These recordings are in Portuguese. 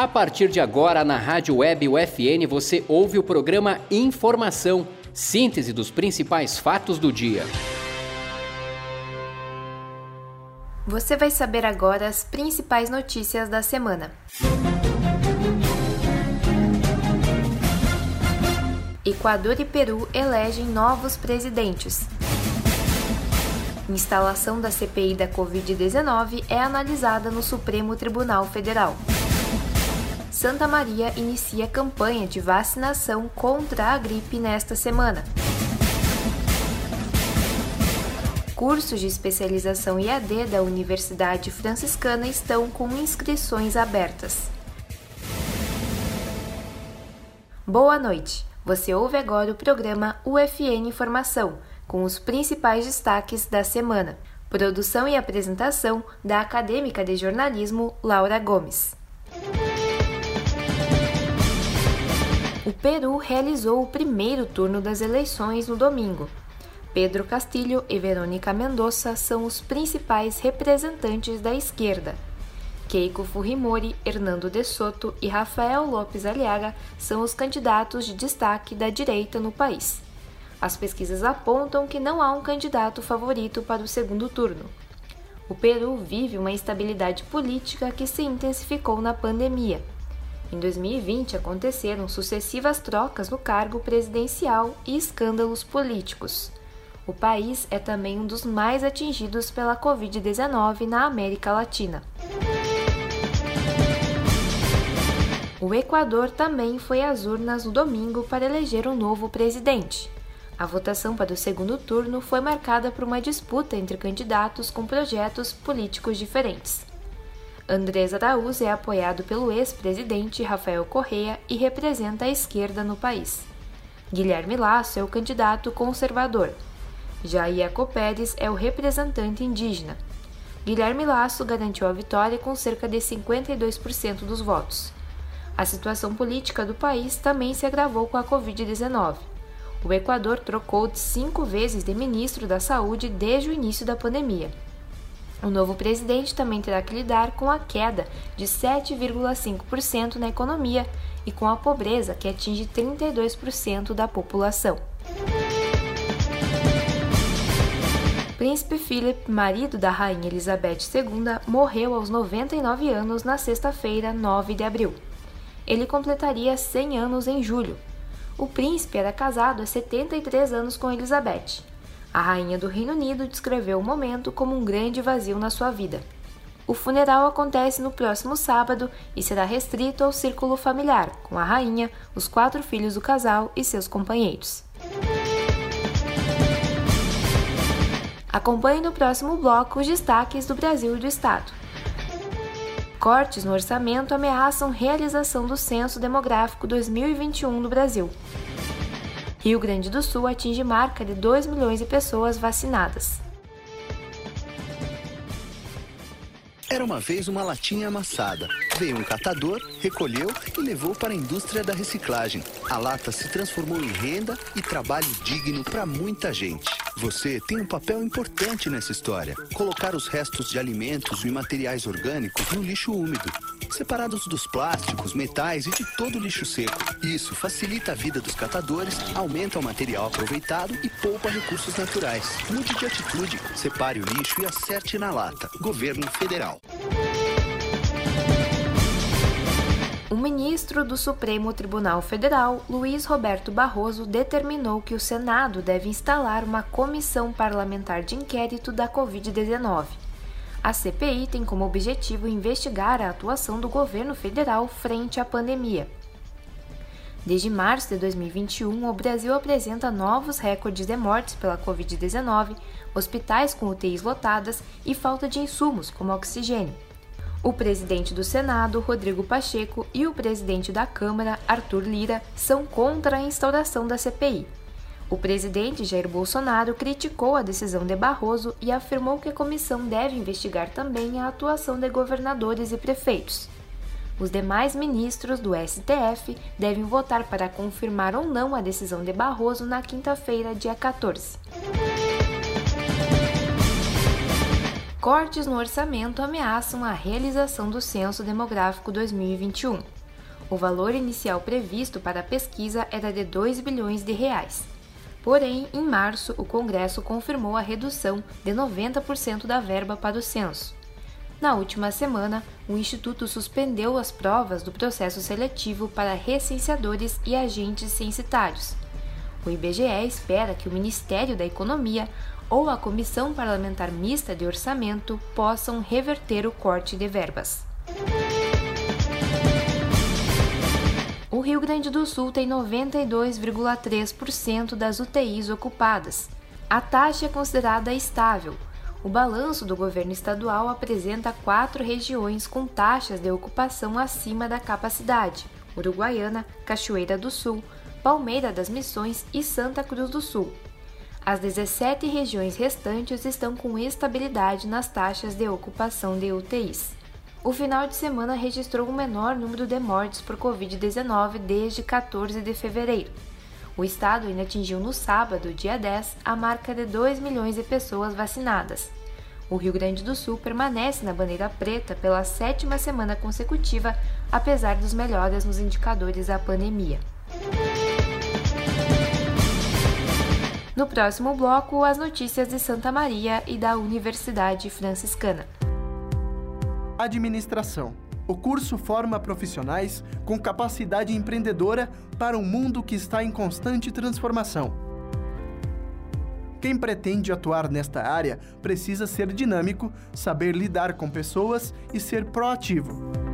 A partir de agora, na Rádio Web UFN, você ouve o programa Informação, síntese dos principais fatos do dia. Você vai saber agora as principais notícias da semana. Equador e Peru elegem novos presidentes. Instalação da CPI da Covid-19 é analisada no Supremo Tribunal Federal. Santa Maria inicia campanha de vacinação contra a gripe nesta semana. Cursos de especialização IAD da Universidade Franciscana estão com inscrições abertas. Boa noite! Você ouve agora o programa UFN Informação, com os principais destaques da semana. Produção e apresentação da acadêmica de jornalismo Laura Gomes. O Peru realizou o primeiro turno das eleições no domingo. Pedro Castilho e Verônica Mendoza são os principais representantes da esquerda. Keiko Fujimori, Hernando de Soto e Rafael Lopes Aliaga são os candidatos de destaque da direita no país. As pesquisas apontam que não há um candidato favorito para o segundo turno. O Peru vive uma instabilidade política que se intensificou na pandemia. Em 2020 aconteceram sucessivas trocas no cargo presidencial e escândalos políticos. O país é também um dos mais atingidos pela Covid-19 na América Latina. O Equador também foi às urnas no domingo para eleger um novo presidente. A votação para o segundo turno foi marcada por uma disputa entre candidatos com projetos políticos diferentes. Andrés Araújo é apoiado pelo ex-presidente Rafael Correa e representa a esquerda no país. Guilherme Lasso é o candidato conservador. Jair Pérez é o representante indígena. Guilherme Lasso garantiu a vitória com cerca de 52% dos votos. A situação política do país também se agravou com a Covid-19. O Equador trocou cinco vezes de ministro da Saúde desde o início da pandemia. O novo presidente também terá que lidar com a queda de 7,5% na economia e com a pobreza que atinge 32% da população. Príncipe Philip, marido da rainha Elizabeth II, morreu aos 99 anos na sexta-feira, 9 de abril ele completaria 100 anos em julho. O príncipe era casado há 73 anos com Elizabeth. A rainha do Reino Unido descreveu o momento como um grande vazio na sua vida. O funeral acontece no próximo sábado e será restrito ao círculo familiar, com a rainha, os quatro filhos do casal e seus companheiros. Acompanhe no próximo bloco os destaques do Brasil e do Estado. Cortes no orçamento ameaçam realização do Censo Demográfico 2021 no Brasil. Rio Grande do Sul atinge marca de 2 milhões de pessoas vacinadas. Era uma vez uma latinha amassada. Veio um catador, recolheu e levou para a indústria da reciclagem. A lata se transformou em renda e trabalho digno para muita gente. Você tem um papel importante nessa história. Colocar os restos de alimentos e materiais orgânicos no lixo úmido, separados dos plásticos, metais e de todo lixo seco. Isso facilita a vida dos catadores, aumenta o material aproveitado e poupa recursos naturais. Mude de atitude, separe o lixo e acerte na lata. Governo Federal. O ministro do Supremo Tribunal Federal, Luiz Roberto Barroso, determinou que o Senado deve instalar uma comissão parlamentar de inquérito da Covid-19. A CPI tem como objetivo investigar a atuação do governo federal frente à pandemia. Desde março de 2021, o Brasil apresenta novos recordes de mortes pela Covid-19, hospitais com UTIs lotadas e falta de insumos, como oxigênio. O presidente do Senado, Rodrigo Pacheco, e o presidente da Câmara, Arthur Lira, são contra a instauração da CPI. O presidente Jair Bolsonaro criticou a decisão de Barroso e afirmou que a comissão deve investigar também a atuação de governadores e prefeitos. Os demais ministros do STF devem votar para confirmar ou não a decisão de Barroso na quinta-feira, dia 14. Cortes no orçamento ameaçam a realização do Censo Demográfico 2021. O valor inicial previsto para a pesquisa era de 2 bilhões de reais. Porém, em março, o Congresso confirmou a redução de 90% da verba para o censo. Na última semana, o Instituto suspendeu as provas do processo seletivo para recenseadores e agentes censitários. O IBGE espera que o Ministério da Economia ou a Comissão Parlamentar Mista de Orçamento possam reverter o corte de verbas. O Rio Grande do Sul tem 92,3% das UTIs ocupadas. A taxa é considerada estável, o balanço do governo estadual apresenta quatro regiões com taxas de ocupação acima da capacidade: Uruguaiana, Cachoeira do Sul, Palmeira das Missões e Santa Cruz do Sul. As 17 regiões restantes estão com estabilidade nas taxas de ocupação de UTIs. O final de semana registrou o menor número de mortes por Covid-19 desde 14 de fevereiro. O estado ainda atingiu no sábado, dia 10, a marca de 2 milhões de pessoas vacinadas. O Rio Grande do Sul permanece na bandeira preta pela sétima semana consecutiva, apesar dos melhores nos indicadores da pandemia. No próximo bloco, as notícias de Santa Maria e da Universidade Franciscana. Administração o curso forma profissionais com capacidade empreendedora para um mundo que está em constante transformação. Quem pretende atuar nesta área precisa ser dinâmico, saber lidar com pessoas e ser proativo.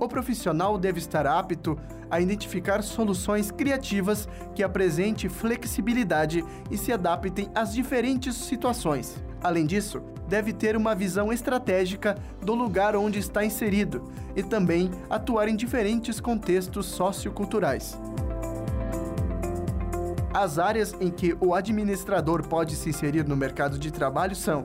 O profissional deve estar apto a identificar soluções criativas que apresentem flexibilidade e se adaptem às diferentes situações. Além disso, deve ter uma visão estratégica do lugar onde está inserido e também atuar em diferentes contextos socioculturais. As áreas em que o administrador pode se inserir no mercado de trabalho são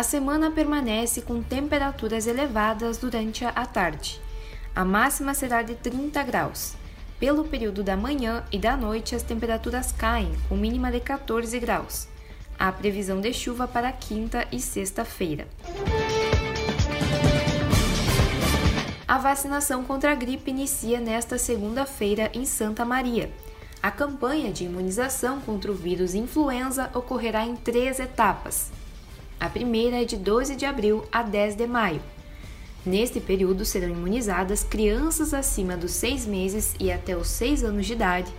A semana permanece com temperaturas elevadas durante a tarde. A máxima será de 30 graus. Pelo período da manhã e da noite, as temperaturas caem, com mínima de 14 graus. Há previsão de chuva para quinta e sexta-feira. A vacinação contra a gripe inicia nesta segunda-feira em Santa Maria. A campanha de imunização contra o vírus influenza ocorrerá em três etapas. A primeira é de 12 de abril a 10 de maio. Neste período serão imunizadas crianças acima dos 6 meses e até os 6 anos de idade,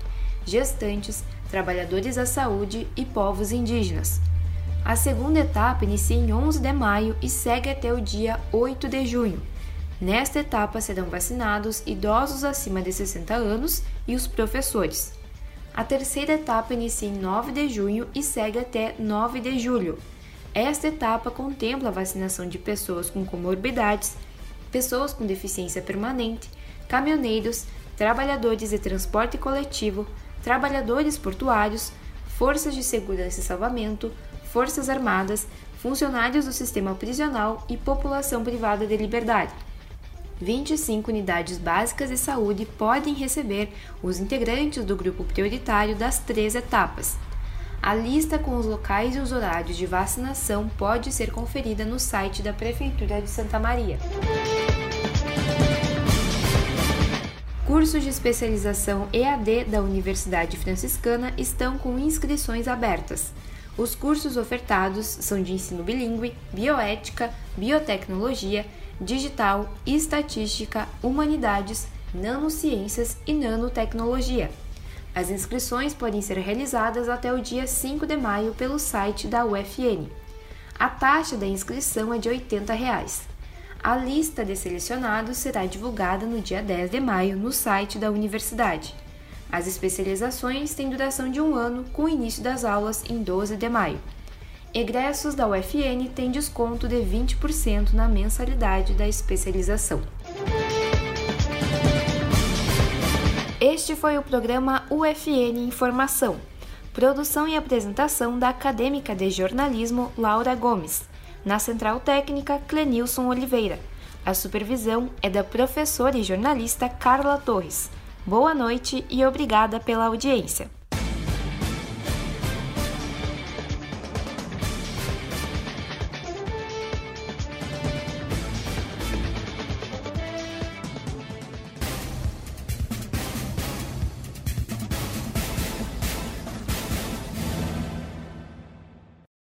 gestantes, trabalhadores da saúde e povos indígenas. A segunda etapa inicia em 11 de maio e segue até o dia 8 de junho. Nesta etapa serão vacinados idosos acima de 60 anos e os professores. A terceira etapa inicia em 9 de junho e segue até 9 de julho. Esta etapa contempla a vacinação de pessoas com comorbidades, pessoas com deficiência permanente, caminhoneiros, trabalhadores de transporte coletivo, trabalhadores portuários, forças de segurança e salvamento, forças armadas, funcionários do sistema prisional e população privada de liberdade. 25 unidades básicas de saúde podem receber os integrantes do grupo prioritário das três etapas. A lista com os locais e os horários de vacinação pode ser conferida no site da Prefeitura de Santa Maria. Cursos de especialização EAD da Universidade Franciscana estão com inscrições abertas. Os cursos ofertados são de ensino bilíngue, bioética, biotecnologia, digital, estatística, humanidades, nanociências e nanotecnologia. As inscrições podem ser realizadas até o dia 5 de maio pelo site da UFN. A taxa da inscrição é de 80 reais. A lista de selecionados será divulgada no dia 10 de maio no site da universidade. As especializações têm duração de um ano, com início das aulas em 12 de maio. Egressos da UFN têm desconto de 20% na mensalidade da especialização. Este foi o programa UFN Informação. Produção e apresentação da acadêmica de jornalismo Laura Gomes. Na central técnica, Clenilson Oliveira. A supervisão é da professora e jornalista Carla Torres. Boa noite e obrigada pela audiência.